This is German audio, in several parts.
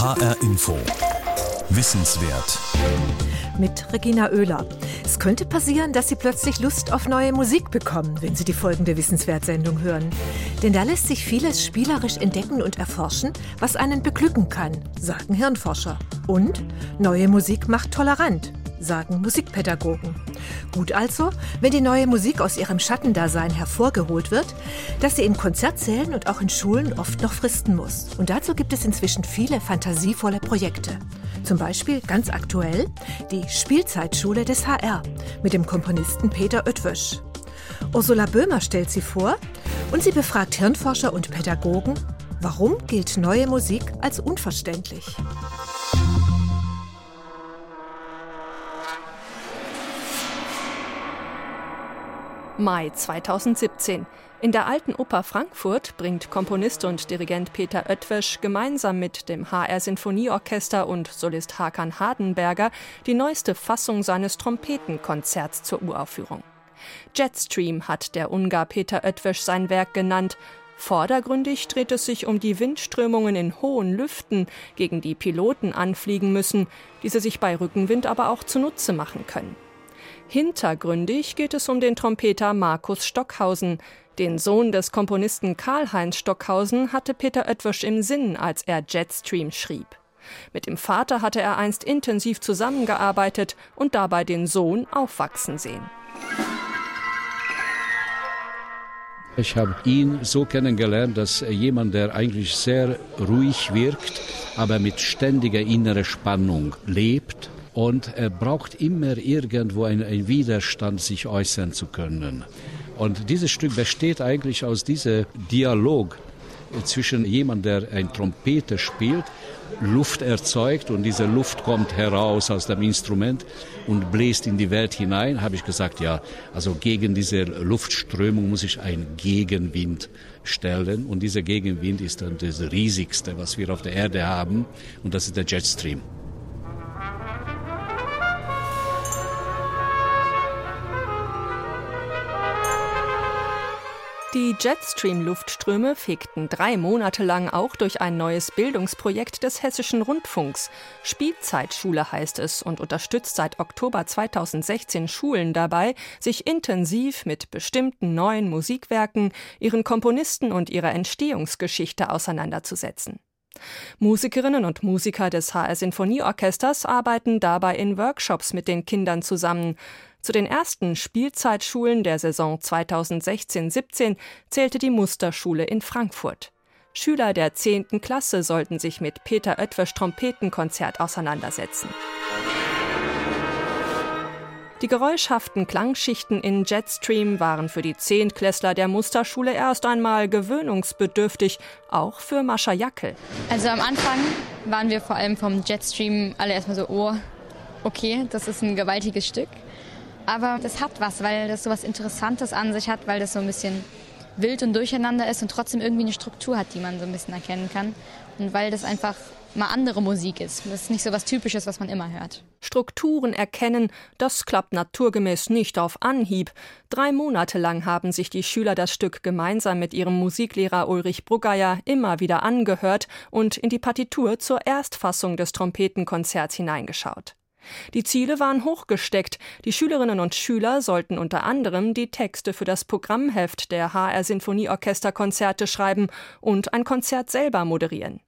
HR Info. Wissenswert. Mit Regina Oehler. Es könnte passieren, dass Sie plötzlich Lust auf neue Musik bekommen, wenn Sie die folgende Wissenswertsendung hören. Denn da lässt sich vieles spielerisch entdecken und erforschen, was einen beglücken kann, sagen Hirnforscher. Und neue Musik macht tolerant, sagen Musikpädagogen. Gut also, wenn die neue Musik aus ihrem Schattendasein hervorgeholt wird, dass sie in Konzertsälen und auch in Schulen oft noch fristen muss. Und dazu gibt es inzwischen viele fantasievolle Projekte. Zum Beispiel ganz aktuell die Spielzeitschule des HR mit dem Komponisten Peter Oetwösch. Ursula Böhmer stellt sie vor und sie befragt Hirnforscher und Pädagogen, warum gilt neue Musik als unverständlich. Mai 2017. In der Alten Oper Frankfurt bringt Komponist und Dirigent Peter Oetwesch gemeinsam mit dem HR Sinfonieorchester und Solist Hakan Hardenberger die neueste Fassung seines Trompetenkonzerts zur Uraufführung. Jetstream hat der Ungar Peter Oetwesch sein Werk genannt. Vordergründig dreht es sich um die Windströmungen in hohen Lüften, gegen die Piloten anfliegen müssen, diese sich bei Rückenwind aber auch zunutze machen können. Hintergründig geht es um den Trompeter Markus Stockhausen. Den Sohn des Komponisten Karl-Heinz Stockhausen hatte Peter Oetwisch im Sinn, als er Jetstream schrieb. Mit dem Vater hatte er einst intensiv zusammengearbeitet und dabei den Sohn aufwachsen sehen. Ich habe ihn so kennengelernt, dass jemand, der eigentlich sehr ruhig wirkt, aber mit ständiger innerer Spannung lebt und er braucht immer irgendwo einen Widerstand, sich äußern zu können. Und dieses Stück besteht eigentlich aus diesem Dialog zwischen jemand, der ein Trompete spielt, Luft erzeugt und diese Luft kommt heraus aus dem Instrument und bläst in die Welt hinein, habe ich gesagt, ja, also gegen diese Luftströmung muss ich einen Gegenwind stellen und dieser Gegenwind ist dann das riesigste, was wir auf der Erde haben und das ist der Jetstream. Die Jetstream-Luftströme fegten drei Monate lang auch durch ein neues Bildungsprojekt des Hessischen Rundfunks. Spielzeitschule heißt es und unterstützt seit Oktober 2016 Schulen dabei, sich intensiv mit bestimmten neuen Musikwerken, ihren Komponisten und ihrer Entstehungsgeschichte auseinanderzusetzen. Musikerinnen und Musiker des HR Sinfonieorchesters arbeiten dabei in Workshops mit den Kindern zusammen. Zu den ersten Spielzeitschulen der Saison 2016-17 zählte die Musterschule in Frankfurt. Schüler der 10. Klasse sollten sich mit Peter Oetwers Trompetenkonzert auseinandersetzen. Die geräuschhaften Klangschichten in Jetstream waren für die Zehntklässler der Musterschule erst einmal gewöhnungsbedürftig, auch für Mascha Jackel. Also am Anfang waren wir vor allem vom Jetstream alle erstmal so, oh, okay, das ist ein gewaltiges Stück. Aber das hat was, weil das so was Interessantes an sich hat, weil das so ein bisschen wild und durcheinander ist und trotzdem irgendwie eine Struktur hat, die man so ein bisschen erkennen kann. Und weil das einfach mal andere Musik ist. Das ist nicht so was Typisches, was man immer hört. Strukturen erkennen, das klappt naturgemäß nicht auf Anhieb. Drei Monate lang haben sich die Schüler das Stück gemeinsam mit ihrem Musiklehrer Ulrich Bruggeyer immer wieder angehört und in die Partitur zur Erstfassung des Trompetenkonzerts hineingeschaut. Die Ziele waren hochgesteckt. Die Schülerinnen und Schüler sollten unter anderem die Texte für das Programmheft der HR Sinfonieorchesterkonzerte schreiben und ein Konzert selber moderieren.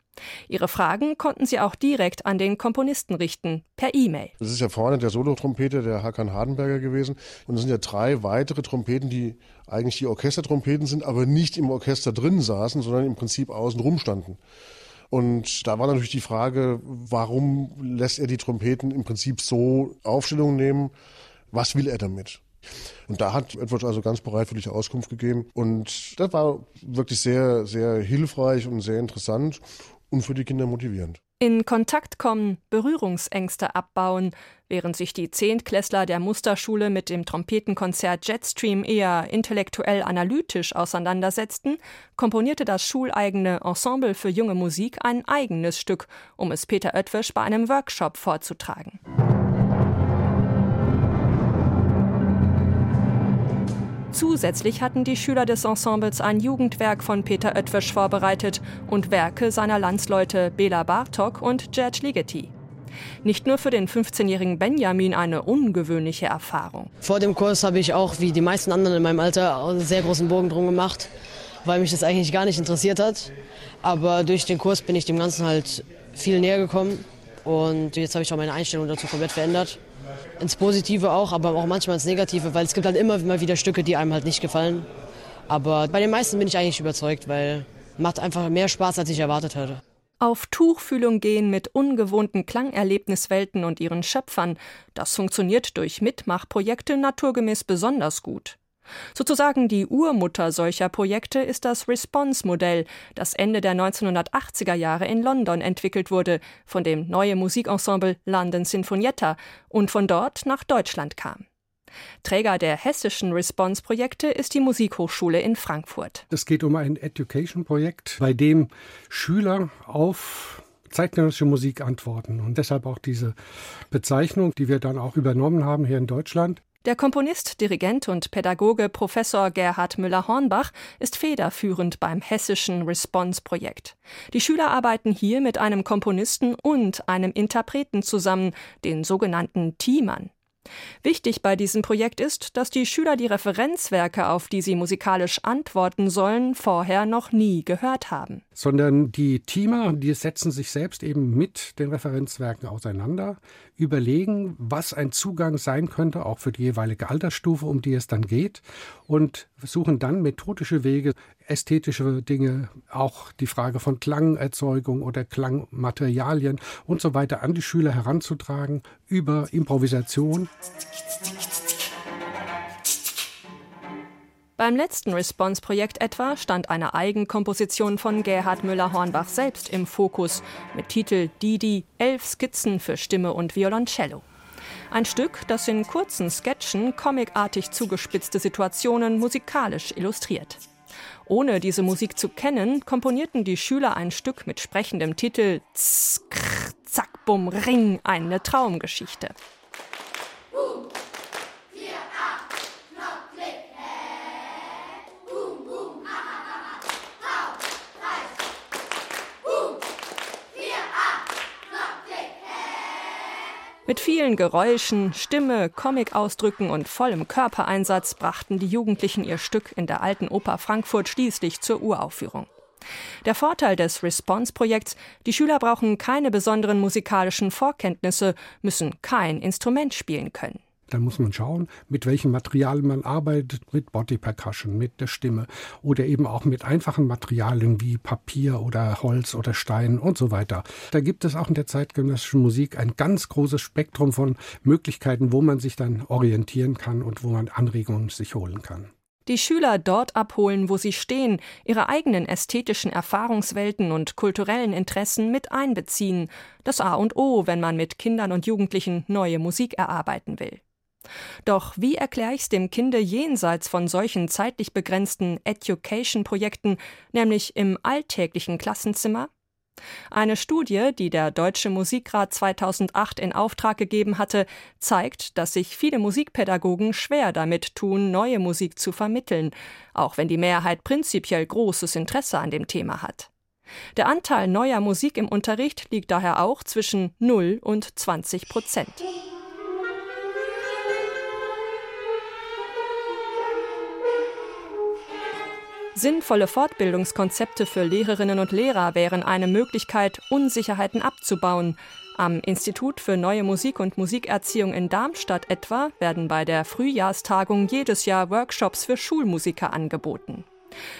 Ihre Fragen konnten sie auch direkt an den Komponisten richten, per E-Mail. Das ist ja vorne der Solotrompete, der Hakan Hardenberger gewesen. Und es sind ja drei weitere Trompeten, die eigentlich die Orchestertrompeten sind, aber nicht im Orchester drin saßen, sondern im Prinzip außen rum standen. Und da war natürlich die Frage, warum lässt er die Trompeten im Prinzip so Aufstellungen nehmen? Was will er damit? Und da hat Edward also ganz bereitwillig Auskunft gegeben. Und das war wirklich sehr, sehr hilfreich und sehr interessant und für die Kinder motivierend. In Kontakt kommen, Berührungsängste abbauen, während sich die Zehntklässler der Musterschule mit dem Trompetenkonzert Jetstream eher intellektuell analytisch auseinandersetzten, komponierte das schuleigene Ensemble für junge Musik ein eigenes Stück, um es Peter Oetwisch bei einem Workshop vorzutragen. Zusätzlich hatten die Schüler des Ensembles ein Jugendwerk von Peter Oetwisch vorbereitet und Werke seiner Landsleute Bela Bartok und Gerd Ligeti. Nicht nur für den 15-jährigen Benjamin eine ungewöhnliche Erfahrung. Vor dem Kurs habe ich auch, wie die meisten anderen in meinem Alter, einen sehr großen Bogen drum gemacht, weil mich das eigentlich gar nicht interessiert hat. Aber durch den Kurs bin ich dem Ganzen halt viel näher gekommen und jetzt habe ich auch meine Einstellung dazu komplett verändert. Ins Positive auch, aber auch manchmal ins Negative, weil es gibt halt immer mal wieder Stücke, die einem halt nicht gefallen. Aber bei den meisten bin ich eigentlich überzeugt, weil macht einfach mehr Spaß, als ich erwartet hatte. Auf Tuchfühlung gehen mit ungewohnten Klangerlebniswelten und ihren Schöpfern, das funktioniert durch Mitmachprojekte naturgemäß besonders gut. Sozusagen die Urmutter solcher Projekte ist das Response-Modell, das Ende der 1980er Jahre in London entwickelt wurde, von dem neue Musikensemble London Sinfonietta und von dort nach Deutschland kam. Träger der hessischen Response-Projekte ist die Musikhochschule in Frankfurt. Es geht um ein Education-Projekt, bei dem Schüler auf zeitgenössische Musik antworten. Und deshalb auch diese Bezeichnung, die wir dann auch übernommen haben hier in Deutschland. Der Komponist, Dirigent und Pädagoge Professor Gerhard Müller-Hornbach ist federführend beim hessischen Response-Projekt. Die Schüler arbeiten hier mit einem Komponisten und einem Interpreten zusammen, den sogenannten Teamern. Wichtig bei diesem Projekt ist, dass die Schüler die Referenzwerke, auf die sie musikalisch antworten sollen, vorher noch nie gehört haben. Sondern die Teamer, die setzen sich selbst eben mit den Referenzwerken auseinander, überlegen, was ein Zugang sein könnte, auch für die jeweilige Altersstufe, um die es dann geht, und suchen dann methodische Wege, ästhetische Dinge, auch die Frage von Klangerzeugung oder Klangmaterialien und so weiter an die Schüler heranzutragen über Improvisation. Beim letzten Response-Projekt etwa stand eine Eigenkomposition von Gerhard Müller-Hornbach selbst im Fokus mit Titel Didi, elf Skizzen für Stimme und Violoncello. Ein Stück, das in kurzen Sketchen comicartig zugespitzte Situationen musikalisch illustriert. Ohne diese Musik zu kennen, komponierten die Schüler ein Stück mit sprechendem Titel Zack, Bum, Ring, eine Traumgeschichte. Mit vielen Geräuschen, Stimme, Comic-Ausdrücken und vollem Körpereinsatz brachten die Jugendlichen ihr Stück in der Alten Oper Frankfurt schließlich zur Uraufführung. Der Vorteil des Response-Projekts, die Schüler brauchen keine besonderen musikalischen Vorkenntnisse, müssen kein Instrument spielen können. Dann muss man schauen, mit welchem Material man arbeitet, mit Body Percussion, mit der Stimme oder eben auch mit einfachen Materialien wie Papier oder Holz oder Stein und so weiter. Da gibt es auch in der zeitgenössischen Musik ein ganz großes Spektrum von Möglichkeiten, wo man sich dann orientieren kann und wo man Anregungen sich holen kann die Schüler dort abholen, wo sie stehen, ihre eigenen ästhetischen Erfahrungswelten und kulturellen Interessen mit einbeziehen. Das A und O, wenn man mit Kindern und Jugendlichen neue Musik erarbeiten will. Doch wie erkläre ich es dem Kinde jenseits von solchen zeitlich begrenzten Education-Projekten, nämlich im alltäglichen Klassenzimmer? Eine Studie, die der Deutsche Musikrat 2008 in Auftrag gegeben hatte, zeigt, dass sich viele Musikpädagogen schwer damit tun, neue Musik zu vermitteln, auch wenn die Mehrheit prinzipiell großes Interesse an dem Thema hat. Der Anteil neuer Musik im Unterricht liegt daher auch zwischen 0 und 20 Prozent. Sinnvolle Fortbildungskonzepte für Lehrerinnen und Lehrer wären eine Möglichkeit, Unsicherheiten abzubauen. Am Institut für Neue Musik und Musikerziehung in Darmstadt etwa werden bei der Frühjahrstagung jedes Jahr Workshops für Schulmusiker angeboten.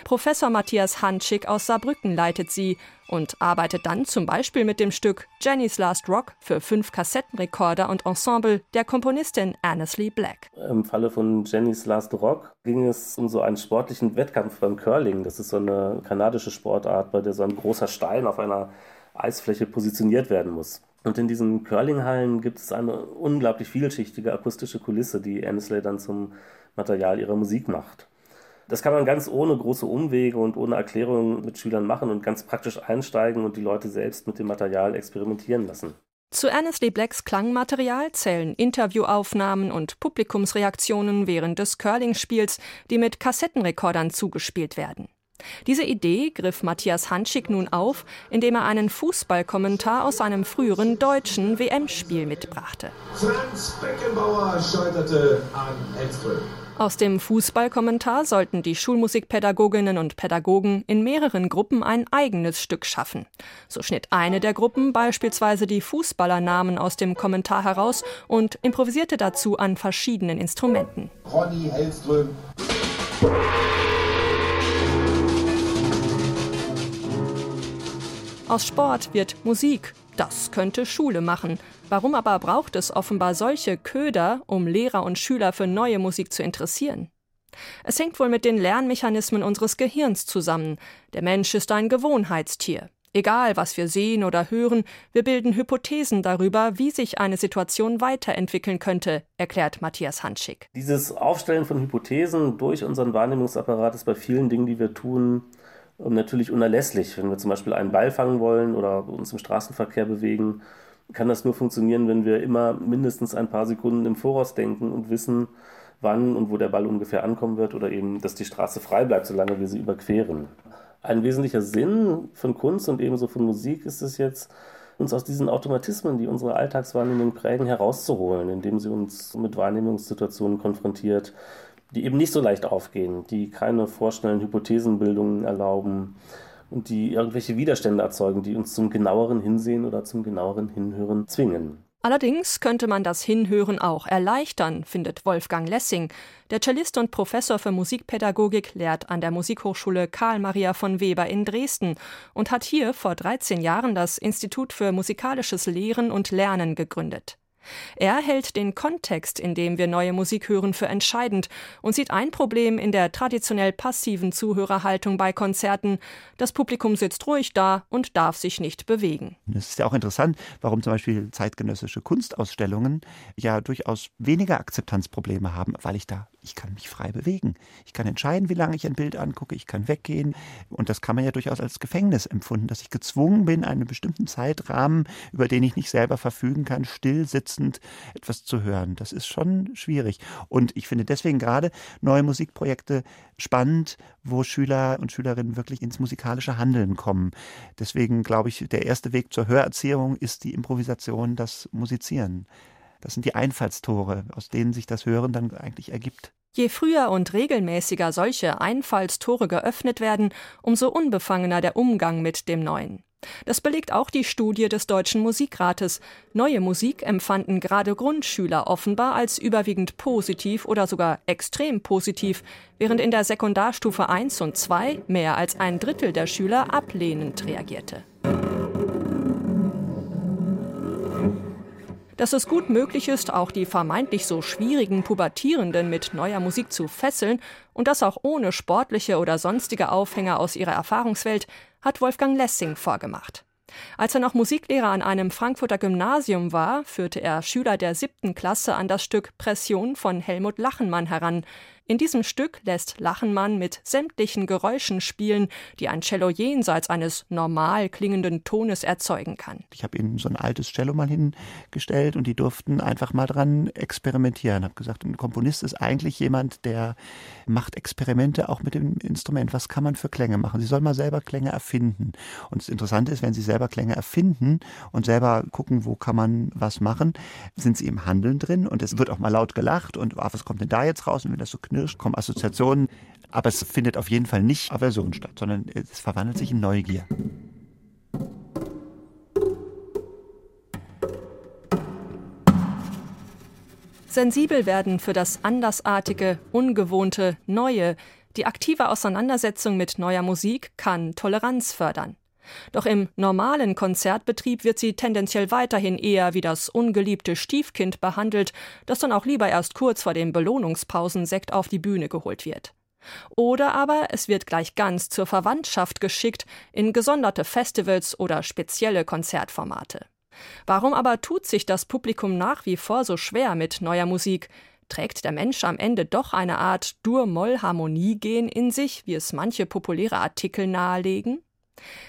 Professor Matthias Hanschig aus Saarbrücken leitet sie und arbeitet dann zum Beispiel mit dem Stück Jenny's Last Rock für fünf Kassettenrekorder und Ensemble der Komponistin Annesley Black. Im Falle von Jenny's Last Rock ging es um so einen sportlichen Wettkampf beim Curling. Das ist so eine kanadische Sportart, bei der so ein großer Stein auf einer Eisfläche positioniert werden muss. Und in diesen Curlinghallen gibt es eine unglaublich vielschichtige akustische Kulisse, die Annesley dann zum Material ihrer Musik macht. Das kann man ganz ohne große Umwege und ohne Erklärung mit Schülern machen und ganz praktisch einsteigen und die Leute selbst mit dem Material experimentieren lassen. Zu Ernest Lee Blacks Klangmaterial zählen Interviewaufnahmen und Publikumsreaktionen während des Curling-Spiels, die mit Kassettenrekordern zugespielt werden. Diese Idee griff Matthias Hanschig nun auf, indem er einen Fußballkommentar aus einem früheren deutschen WM-Spiel mitbrachte. Franz Beckenbauer scheiterte an Hellström. Aus dem Fußballkommentar sollten die Schulmusikpädagoginnen und Pädagogen in mehreren Gruppen ein eigenes Stück schaffen. So schnitt eine der Gruppen beispielsweise die Fußballernamen aus dem Kommentar heraus und improvisierte dazu an verschiedenen Instrumenten. Ronny Hellström. Aus Sport wird Musik. Das könnte Schule machen. Warum aber braucht es offenbar solche Köder, um Lehrer und Schüler für neue Musik zu interessieren? Es hängt wohl mit den Lernmechanismen unseres Gehirns zusammen. Der Mensch ist ein Gewohnheitstier. Egal, was wir sehen oder hören, wir bilden Hypothesen darüber, wie sich eine Situation weiterentwickeln könnte, erklärt Matthias Hanschig. Dieses Aufstellen von Hypothesen durch unseren Wahrnehmungsapparat ist bei vielen Dingen, die wir tun, natürlich unerlässlich. Wenn wir zum Beispiel einen Ball fangen wollen oder uns im Straßenverkehr bewegen, kann das nur funktionieren, wenn wir immer mindestens ein paar Sekunden im Voraus denken und wissen, wann und wo der Ball ungefähr ankommen wird oder eben, dass die Straße frei bleibt, solange wir sie überqueren. Ein wesentlicher Sinn von Kunst und ebenso von Musik ist es jetzt, uns aus diesen Automatismen, die unsere Alltagswahrnehmung prägen, herauszuholen, indem sie uns mit Wahrnehmungssituationen konfrontiert, die eben nicht so leicht aufgehen, die keine vorschnellen Hypothesenbildungen erlauben, und die irgendwelche Widerstände erzeugen, die uns zum genaueren Hinsehen oder zum genaueren Hinhören zwingen. Allerdings könnte man das Hinhören auch erleichtern, findet Wolfgang Lessing. Der Cellist und Professor für Musikpädagogik lehrt an der Musikhochschule Karl Maria von Weber in Dresden und hat hier vor 13 Jahren das Institut für musikalisches Lehren und Lernen gegründet. Er hält den Kontext, in dem wir neue Musik hören, für entscheidend und sieht ein Problem in der traditionell passiven Zuhörerhaltung bei Konzerten. Das Publikum sitzt ruhig da und darf sich nicht bewegen. Es ist ja auch interessant, warum zum Beispiel zeitgenössische Kunstausstellungen ja durchaus weniger Akzeptanzprobleme haben, weil ich da ich kann mich frei bewegen. Ich kann entscheiden, wie lange ich ein Bild angucke. Ich kann weggehen. Und das kann man ja durchaus als Gefängnis empfunden, dass ich gezwungen bin, einen bestimmten Zeitrahmen, über den ich nicht selber verfügen kann, still sitzend etwas zu hören. Das ist schon schwierig. Und ich finde deswegen gerade neue Musikprojekte spannend, wo Schüler und Schülerinnen wirklich ins musikalische Handeln kommen. Deswegen glaube ich, der erste Weg zur Hörerziehung ist die Improvisation, das Musizieren. Das sind die Einfallstore, aus denen sich das Hören dann eigentlich ergibt. Je früher und regelmäßiger solche Einfallstore geöffnet werden, umso unbefangener der Umgang mit dem Neuen. Das belegt auch die Studie des Deutschen Musikrates. Neue Musik empfanden gerade Grundschüler offenbar als überwiegend positiv oder sogar extrem positiv, während in der Sekundarstufe 1 und 2 mehr als ein Drittel der Schüler ablehnend reagierte. Dass es gut möglich ist, auch die vermeintlich so schwierigen Pubertierenden mit neuer Musik zu fesseln und das auch ohne sportliche oder sonstige Aufhänger aus ihrer Erfahrungswelt, hat Wolfgang Lessing vorgemacht. Als er noch Musiklehrer an einem Frankfurter Gymnasium war, führte er Schüler der siebten Klasse an das Stück Pression von Helmut Lachenmann heran, in diesem Stück lässt Lachenmann mit sämtlichen Geräuschen spielen, die ein Cello jenseits eines normal klingenden Tones erzeugen kann. Ich habe ihnen so ein altes Cello mal hingestellt und die durften einfach mal dran experimentieren. Ich habe gesagt, ein Komponist ist eigentlich jemand, der macht Experimente auch mit dem Instrument. Was kann man für Klänge machen? Sie sollen mal selber Klänge erfinden. Und das Interessante ist, wenn sie selber Klänge erfinden und selber gucken, wo kann man was machen, sind sie im Handeln drin und es wird auch mal laut gelacht und ah, was kommt denn da jetzt raus? Und wenn das so knirscht, kommen Assoziationen. Aber es findet auf jeden Fall nicht Aversion statt, sondern es verwandelt sich in Neugier. Sensibel werden für das Andersartige, Ungewohnte, Neue. Die aktive Auseinandersetzung mit neuer Musik kann Toleranz fördern. Doch im normalen Konzertbetrieb wird sie tendenziell weiterhin eher wie das ungeliebte Stiefkind behandelt, das dann auch lieber erst kurz vor dem Belohnungspausen-Sekt auf die Bühne geholt wird. Oder aber es wird gleich ganz zur Verwandtschaft geschickt in gesonderte Festivals oder spezielle Konzertformate. Warum aber tut sich das Publikum nach wie vor so schwer mit neuer Musik? Trägt der Mensch am Ende doch eine Art Dur-Moll-Harmonie-Gen in sich, wie es manche populäre Artikel nahelegen?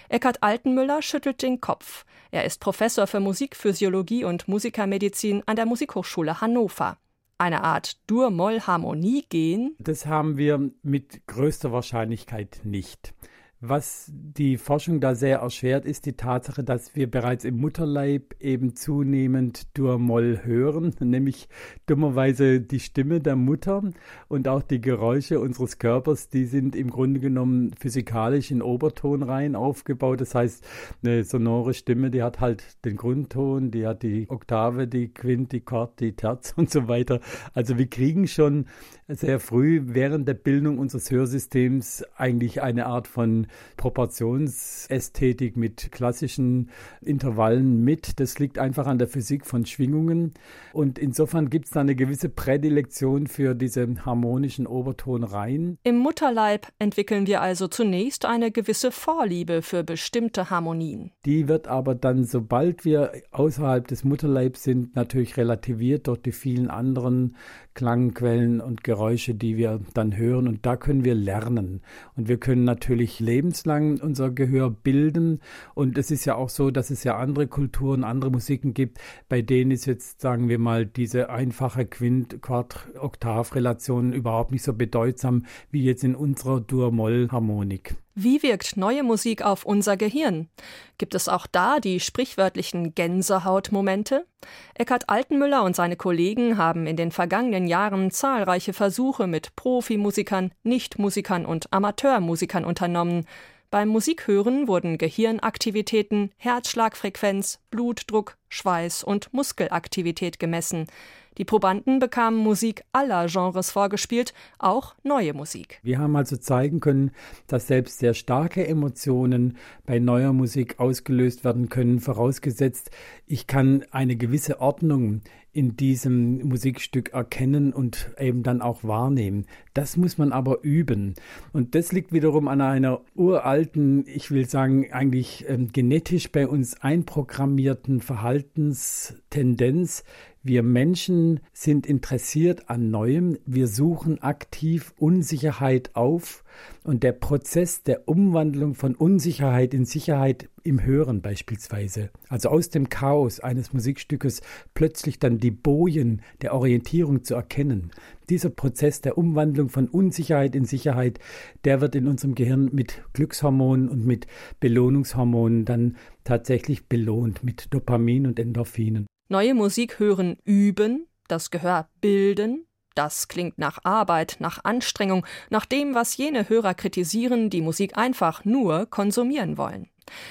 Eckhard Altenmüller schüttelt den Kopf. Er ist Professor für Musikphysiologie und Musikermedizin an der Musikhochschule Hannover eine Art Dur-Moll-Harmonie gehen? Das haben wir mit größter Wahrscheinlichkeit nicht. Was die Forschung da sehr erschwert, ist die Tatsache, dass wir bereits im Mutterleib eben zunehmend Dur-Moll hören, nämlich dummerweise die Stimme der Mutter und auch die Geräusche unseres Körpers, die sind im Grunde genommen physikalisch in Obertonreihen aufgebaut. Das heißt, eine sonore Stimme, die hat halt den Grundton, die hat die Oktave, die Quint, die Quart, die Terz und so weiter. Also wir kriegen schon sehr früh während der Bildung unseres Hörsystems eigentlich eine Art von Proportionsästhetik mit klassischen Intervallen mit. Das liegt einfach an der Physik von Schwingungen. Und insofern gibt es da eine gewisse Prädilektion für diese harmonischen Obertonreihen. Im Mutterleib entwickeln wir also zunächst eine gewisse Vorliebe für bestimmte Harmonien. Die wird aber dann, sobald wir außerhalb des Mutterleibs sind, natürlich relativiert durch die vielen anderen Klangquellen und Geräusche, die wir dann hören. Und da können wir lernen. Und wir können natürlich lebenslang unser Gehör bilden. Und es ist ja auch so, dass es ja andere Kulturen, andere Musiken gibt, bei denen ist jetzt, sagen wir mal, diese einfache Quint-Quart-Oktav-Relation überhaupt nicht so bedeutsam wie jetzt in unserer Dur-Moll-Harmonik. Wie wirkt neue Musik auf unser Gehirn? Gibt es auch da die sprichwörtlichen Gänsehautmomente? Eckhard Altenmüller und seine Kollegen haben in den vergangenen Jahren zahlreiche Versuche mit Profimusikern, Nichtmusikern und Amateurmusikern unternommen. Beim Musikhören wurden Gehirnaktivitäten, Herzschlagfrequenz, Blutdruck, Schweiß und Muskelaktivität gemessen. Die Probanden bekamen Musik aller Genres vorgespielt, auch neue Musik. Wir haben also zeigen können, dass selbst sehr starke Emotionen bei neuer Musik ausgelöst werden können, vorausgesetzt, ich kann eine gewisse Ordnung in diesem Musikstück erkennen und eben dann auch wahrnehmen. Das muss man aber üben. Und das liegt wiederum an einer uralten, ich will sagen, eigentlich ähm, genetisch bei uns einprogrammierten Verhaltenstendenz. Wir Menschen sind interessiert an Neuem. Wir suchen aktiv Unsicherheit auf. Und der Prozess der Umwandlung von Unsicherheit in Sicherheit im Hören beispielsweise, also aus dem Chaos eines Musikstückes plötzlich dann die Bojen der Orientierung zu erkennen, dieser Prozess der Umwandlung von Unsicherheit in Sicherheit, der wird in unserem Gehirn mit Glückshormonen und mit Belohnungshormonen dann tatsächlich belohnt, mit Dopamin und Endorphinen. Neue Musik hören üben, das Gehör bilden, das klingt nach Arbeit, nach Anstrengung, nach dem, was jene Hörer kritisieren, die Musik einfach nur konsumieren wollen.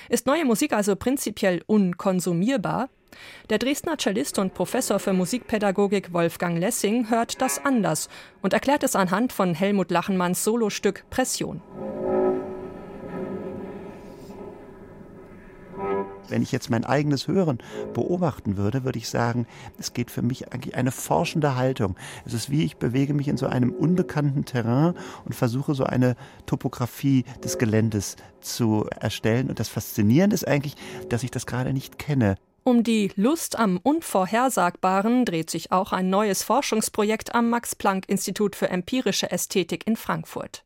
Ist neue Musik also prinzipiell unkonsumierbar? Der Dresdner Cellist und Professor für Musikpädagogik Wolfgang Lessing hört das anders und erklärt es anhand von Helmut Lachenmanns Solostück Pression. Wenn ich jetzt mein eigenes Hören beobachten würde, würde ich sagen, es geht für mich eigentlich eine forschende Haltung. Es ist wie ich bewege mich in so einem unbekannten Terrain und versuche so eine Topografie des Geländes zu erstellen. Und das Faszinierende ist eigentlich, dass ich das gerade nicht kenne. Um die Lust am Unvorhersagbaren dreht sich auch ein neues Forschungsprojekt am Max Planck Institut für empirische Ästhetik in Frankfurt.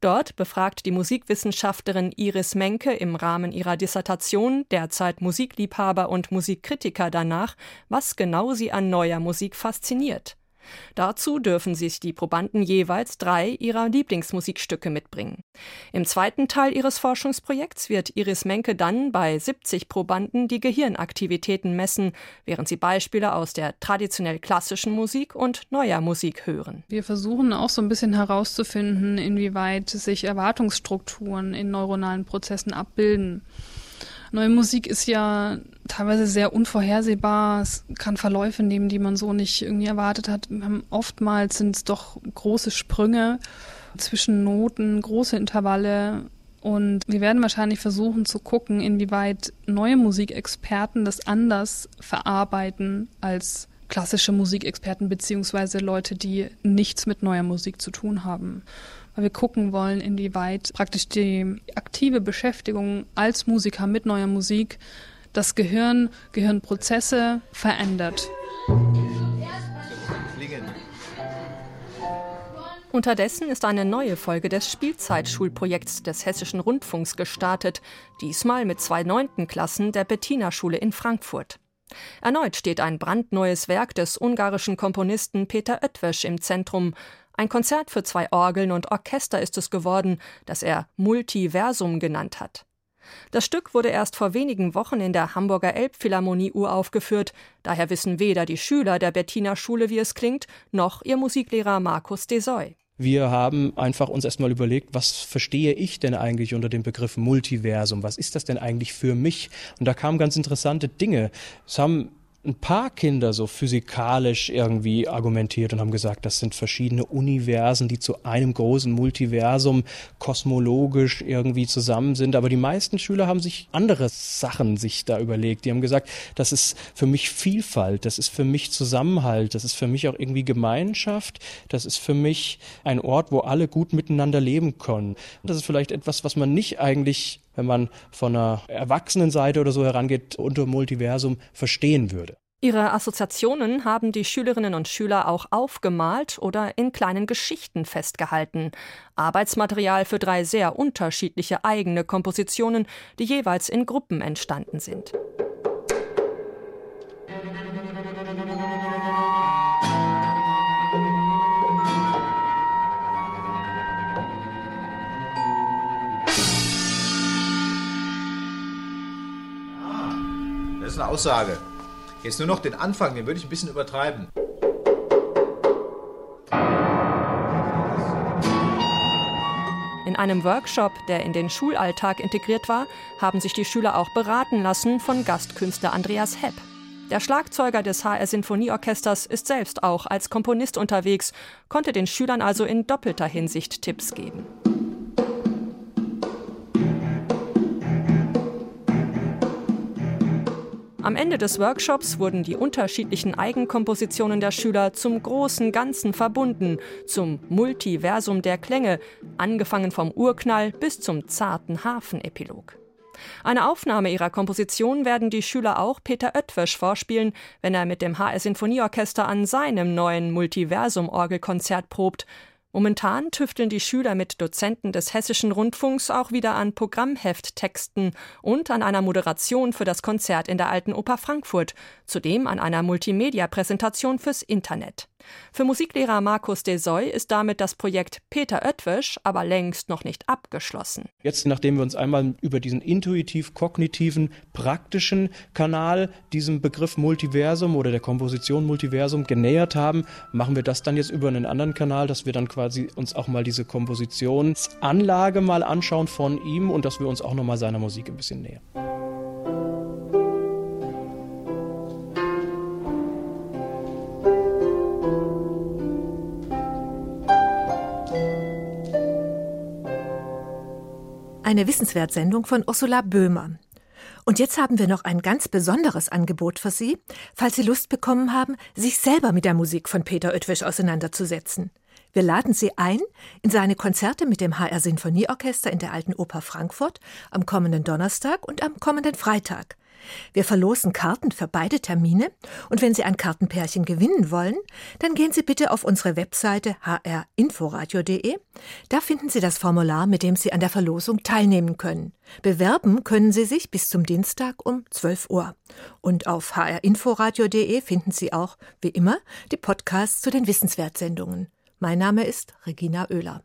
Dort befragt die Musikwissenschaftlerin Iris Menke im Rahmen ihrer Dissertation derzeit Musikliebhaber und Musikkritiker danach, was genau sie an neuer Musik fasziniert. Dazu dürfen sich die Probanden jeweils drei ihrer Lieblingsmusikstücke mitbringen. Im zweiten Teil ihres Forschungsprojekts wird Iris Menke dann bei 70 Probanden die Gehirnaktivitäten messen, während sie Beispiele aus der traditionell klassischen Musik und neuer Musik hören. Wir versuchen auch so ein bisschen herauszufinden, inwieweit sich Erwartungsstrukturen in neuronalen Prozessen abbilden. Neue Musik ist ja teilweise sehr unvorhersehbar. Es kann Verläufe nehmen, die man so nicht irgendwie erwartet hat. Oftmals sind es doch große Sprünge zwischen Noten, große Intervalle. Und wir werden wahrscheinlich versuchen zu gucken, inwieweit neue Musikexperten das anders verarbeiten als klassische Musikexperten beziehungsweise Leute, die nichts mit neuer Musik zu tun haben weil wir gucken wollen, inwieweit praktisch die aktive Beschäftigung als Musiker mit neuer Musik das Gehirn, Gehirnprozesse verändert. Unterdessen ist eine neue Folge des Spielzeitschulprojekts des Hessischen Rundfunks gestartet, diesmal mit zwei neunten Klassen der Bettina-Schule in Frankfurt. Erneut steht ein brandneues Werk des ungarischen Komponisten Peter Oetwesch im Zentrum. Ein Konzert für zwei Orgeln und Orchester ist es geworden, das er Multiversum genannt hat. Das Stück wurde erst vor wenigen Wochen in der Hamburger Elbphilharmonie uraufgeführt, daher wissen weder die Schüler der Bettina Schule, wie es klingt, noch ihr Musiklehrer Markus Desoy. Wir haben einfach uns erstmal überlegt, was verstehe ich denn eigentlich unter dem Begriff Multiversum? Was ist das denn eigentlich für mich? Und da kamen ganz interessante Dinge. Es haben ein paar Kinder so physikalisch irgendwie argumentiert und haben gesagt, das sind verschiedene Universen, die zu einem großen Multiversum kosmologisch irgendwie zusammen sind. Aber die meisten Schüler haben sich andere Sachen sich da überlegt. Die haben gesagt, das ist für mich Vielfalt, das ist für mich Zusammenhalt, das ist für mich auch irgendwie Gemeinschaft, das ist für mich ein Ort, wo alle gut miteinander leben können. Das ist vielleicht etwas, was man nicht eigentlich wenn man von einer Erwachsenenseite oder so herangeht, unter Multiversum verstehen würde. Ihre Assoziationen haben die Schülerinnen und Schüler auch aufgemalt oder in kleinen Geschichten festgehalten. Arbeitsmaterial für drei sehr unterschiedliche eigene Kompositionen, die jeweils in Gruppen entstanden sind. Aussage. Jetzt nur noch den Anfang, den würde ich ein bisschen übertreiben. In einem Workshop, der in den Schulalltag integriert war, haben sich die Schüler auch beraten lassen von Gastkünstler Andreas Hepp. Der Schlagzeuger des HR Sinfonieorchesters ist selbst auch als Komponist unterwegs, konnte den Schülern also in doppelter Hinsicht Tipps geben. Am Ende des Workshops wurden die unterschiedlichen Eigenkompositionen der Schüler zum großen Ganzen verbunden, zum Multiversum der Klänge, angefangen vom Urknall bis zum zarten Hafenepilog. Eine Aufnahme ihrer Komposition werden die Schüler auch Peter Oetwesch vorspielen, wenn er mit dem HR Sinfonieorchester an seinem neuen Multiversum-Orgelkonzert probt Momentan tüfteln die Schüler mit Dozenten des Hessischen Rundfunks auch wieder an Programmhefttexten und an einer Moderation für das Konzert in der Alten Oper Frankfurt, zudem an einer Multimedia-Präsentation fürs Internet. Für Musiklehrer Markus Desoy ist damit das Projekt Peter Oetwisch aber längst noch nicht abgeschlossen. Jetzt, nachdem wir uns einmal über diesen intuitiv-kognitiven, praktischen Kanal diesem Begriff Multiversum oder der Komposition Multiversum genähert haben, machen wir das dann jetzt über einen anderen Kanal, dass wir dann quasi uns auch mal diese Kompositionsanlage mal anschauen von ihm und dass wir uns auch nochmal seiner Musik ein bisschen nähern. Eine Wissenswertsendung von Ursula Böhmer. Und jetzt haben wir noch ein ganz besonderes Angebot für Sie, falls Sie Lust bekommen haben, sich selber mit der Musik von Peter Oetwisch auseinanderzusetzen. Wir laden Sie ein in seine Konzerte mit dem HR Sinfonieorchester in der Alten Oper Frankfurt am kommenden Donnerstag und am kommenden Freitag. Wir verlosen Karten für beide Termine und wenn Sie ein Kartenpärchen gewinnen wollen, dann gehen Sie bitte auf unsere Webseite hrinforadio.de. Da finden Sie das Formular, mit dem Sie an der Verlosung teilnehmen können. Bewerben können Sie sich bis zum Dienstag um 12 Uhr. Und auf hrinforadio.de finden Sie auch, wie immer, die Podcasts zu den Wissenswertsendungen. Mein Name ist Regina Oehler.